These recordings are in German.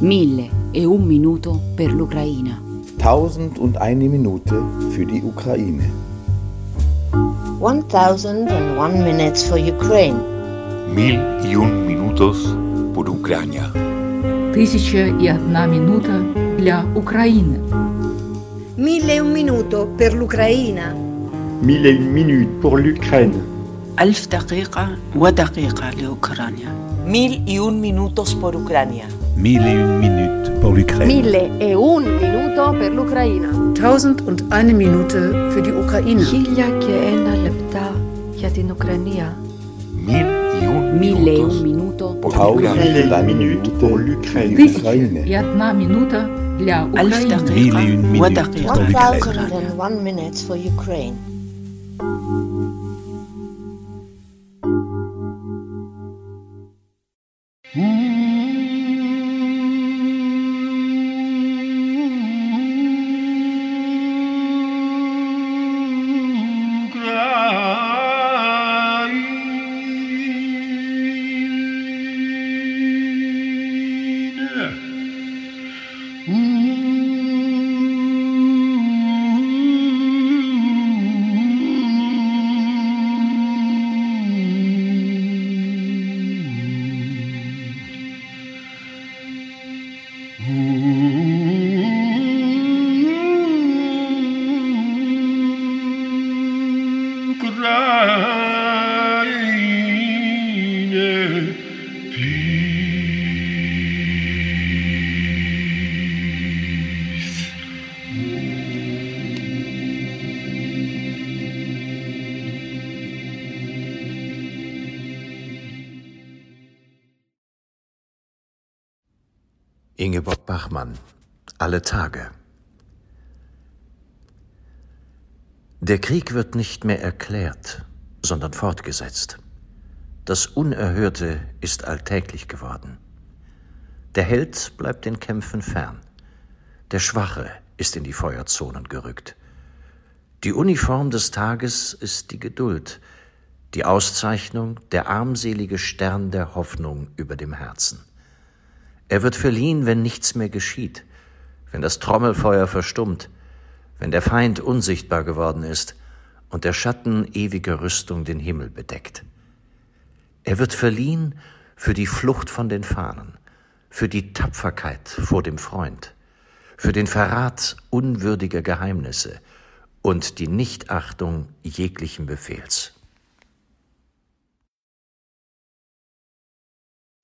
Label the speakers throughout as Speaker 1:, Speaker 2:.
Speaker 1: Mille e un minuto per l'Ucraina.
Speaker 2: Tausend und eine Minute für die Ukraine.
Speaker 3: 1001 minutes for Ukraine.
Speaker 4: Mil y un minutos por Ucrania.
Speaker 5: Тисяча і одна минута для України.
Speaker 6: Mille e un minuto per l'Ucraina.
Speaker 7: Mille et une minutes pour l'Ukraine.
Speaker 8: ألف دقيقة ودقيقة لأوكرانيا
Speaker 9: Mil y un minutos por Ucrania.
Speaker 10: Mille et une minute pour l'Ukraine.
Speaker 11: Mille et un minuto per l'Ukraina.
Speaker 5: Tausend und eine Minute für die Ukraine.
Speaker 12: Migliaia che ena lepta για την Ουκρανία.
Speaker 1: Mille et un minuto
Speaker 2: pour l'Ukraine.
Speaker 7: Minute pour l'Ukraine.
Speaker 5: Jedna minuta
Speaker 8: dla
Speaker 5: Ukrainy.
Speaker 10: Mille et une
Speaker 8: minute
Speaker 10: pour l'Ukraine.
Speaker 3: One minute for Ukraine.
Speaker 13: Ingeborg Bachmann Alle Tage Der Krieg wird nicht mehr erklärt, sondern fortgesetzt. Das Unerhörte ist alltäglich geworden. Der Held bleibt den Kämpfen fern. Der Schwache ist in die Feuerzonen gerückt. Die Uniform des Tages ist die Geduld, die Auszeichnung der armselige Stern der Hoffnung über dem Herzen. Er wird verliehen, wenn nichts mehr geschieht, wenn das Trommelfeuer verstummt, wenn der Feind unsichtbar geworden ist und der Schatten ewiger Rüstung den Himmel bedeckt. Er wird verliehen für die Flucht von den Fahnen, für die Tapferkeit vor dem Freund, für den Verrat unwürdiger Geheimnisse und die Nichtachtung jeglichen Befehls.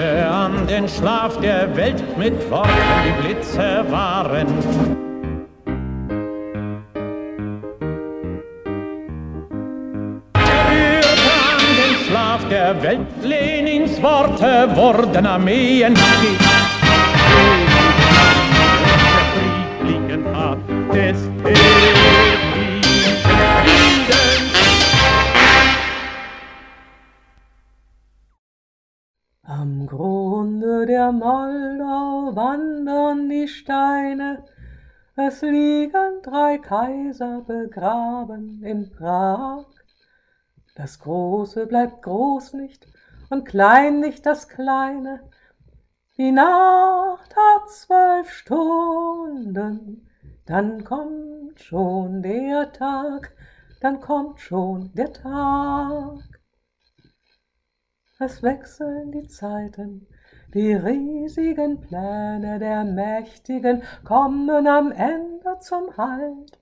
Speaker 14: Rührte an den Schlaf der Welt mit Worten, die Blitze waren. An den Schlaf der Welt, Lenins Worte wurden Armeen. Des ewigen
Speaker 15: Moldau wandern die Steine, es liegen drei Kaiser begraben in Prag. Das Große bleibt groß nicht und klein nicht das Kleine. Die Nacht hat zwölf Stunden, dann kommt schon der Tag, dann kommt schon der Tag. Es wechseln die Zeiten, die riesigen Pläne der Mächtigen kommen am Ende zum Halt.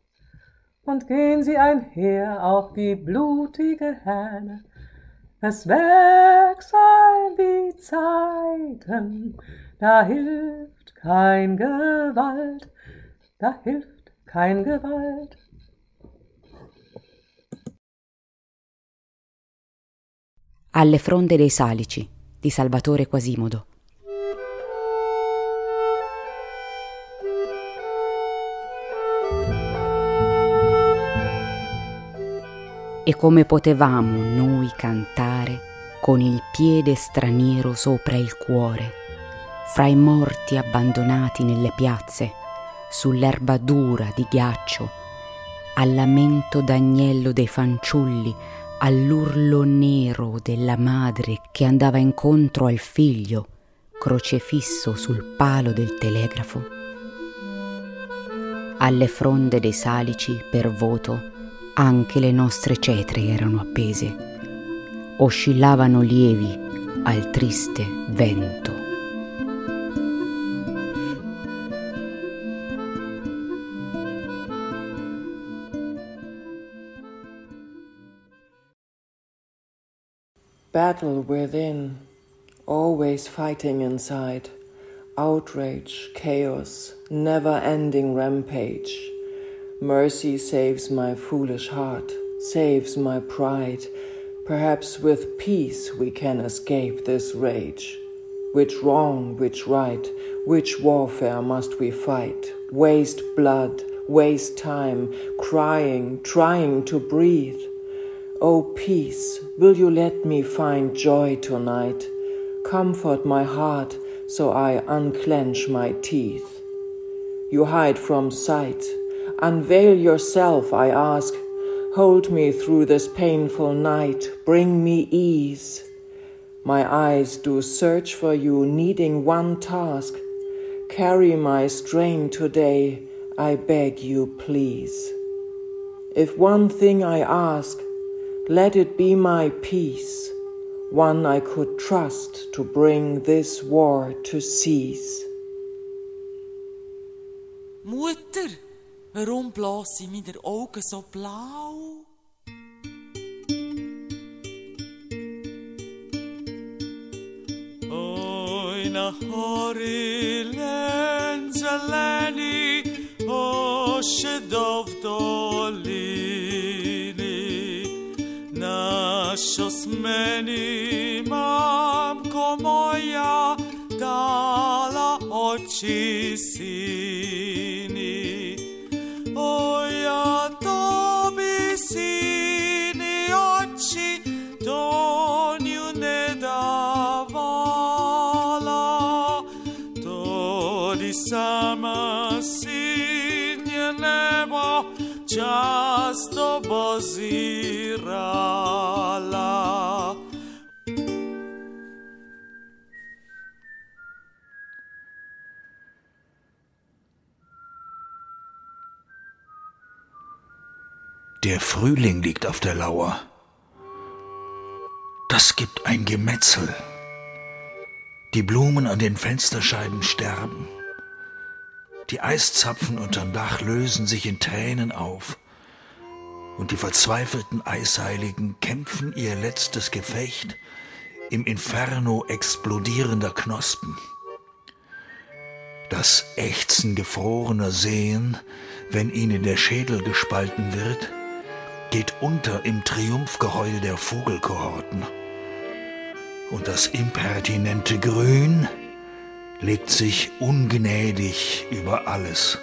Speaker 15: Und gehen sie einher auch wie blutige Hähne. Es wechseln die Zeiten, da hilft kein Gewalt, da hilft kein Gewalt.
Speaker 1: Alle fronde dei Salici, di Salvatore Quasimodo. E come potevamo noi cantare con il piede straniero sopra il cuore, fra i morti abbandonati nelle piazze, sull'erba dura di ghiaccio, al lamento d'agnello dei fanciulli, all'urlo nero della madre che andava incontro al figlio, crocefisso sul palo del telegrafo. Alle fronde dei salici, per voto, anche le nostre cetre erano appese, oscillavano lievi al triste vento.
Speaker 16: Battle within, always fighting inside, outrage, chaos, never ending rampage. Mercy saves my foolish heart, saves my pride. Perhaps with peace we can escape this rage. Which wrong, which right, which warfare must we fight? Waste blood, waste time, crying, trying to breathe. O oh, peace, will you let me find joy tonight? Comfort my heart so I unclench my teeth. You hide from sight. Unveil yourself, I ask. Hold me through this painful night. Bring me ease. My eyes do search for you, needing one task. Carry my strain today, I beg you, please. If one thing I ask, let it be my peace, one I could trust to bring this war to cease.
Speaker 17: Mutter, warum blasen meine Augen so blau? Oj, na hory zeleni, oszy do w Lascios meni mamko moja dala oči sini. Často bozirala.
Speaker 18: Der Frühling liegt auf der Lauer. Das gibt ein Gemetzel. Die Blumen an den Fensterscheiben sterben. Die Eiszapfen unterm Dach lösen sich in Tränen auf. Und die verzweifelten Eisheiligen kämpfen ihr letztes Gefecht im Inferno explodierender Knospen. Das Ächzen gefrorener Seen, wenn ihnen der Schädel gespalten wird, geht unter im Triumphgeheul der Vogelkohorten. Und das impertinente Grün legt sich ungnädig über alles,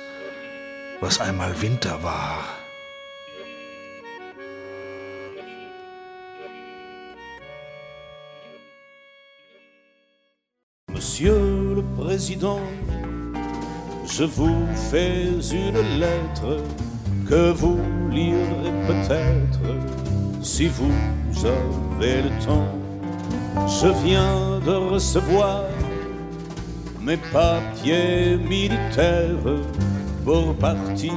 Speaker 18: was einmal Winter war.
Speaker 19: Monsieur le Président, je vous fais une lettre que vous lirez peut-être si vous avez le temps. Je viens de recevoir mes papiers militaires pour partir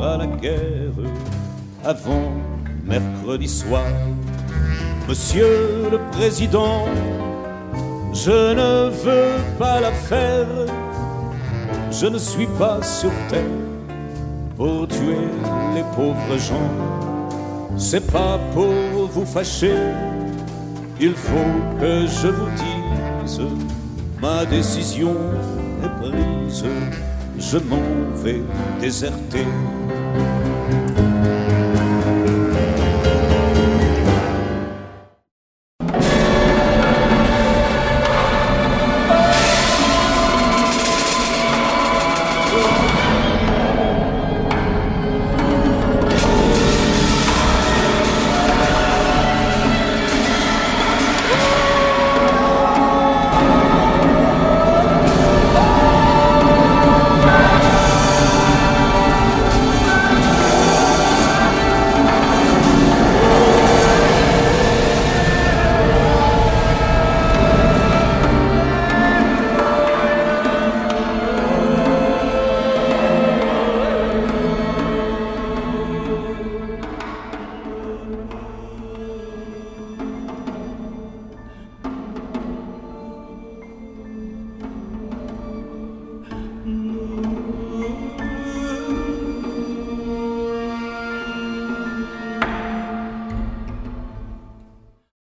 Speaker 19: à la guerre avant mercredi soir. Monsieur le Président, je ne veux pas la faire, je ne suis pas sur terre pour tuer les pauvres gens. C'est pas pour vous fâcher, il faut que je vous dise Ma décision est prise, je m'en vais déserter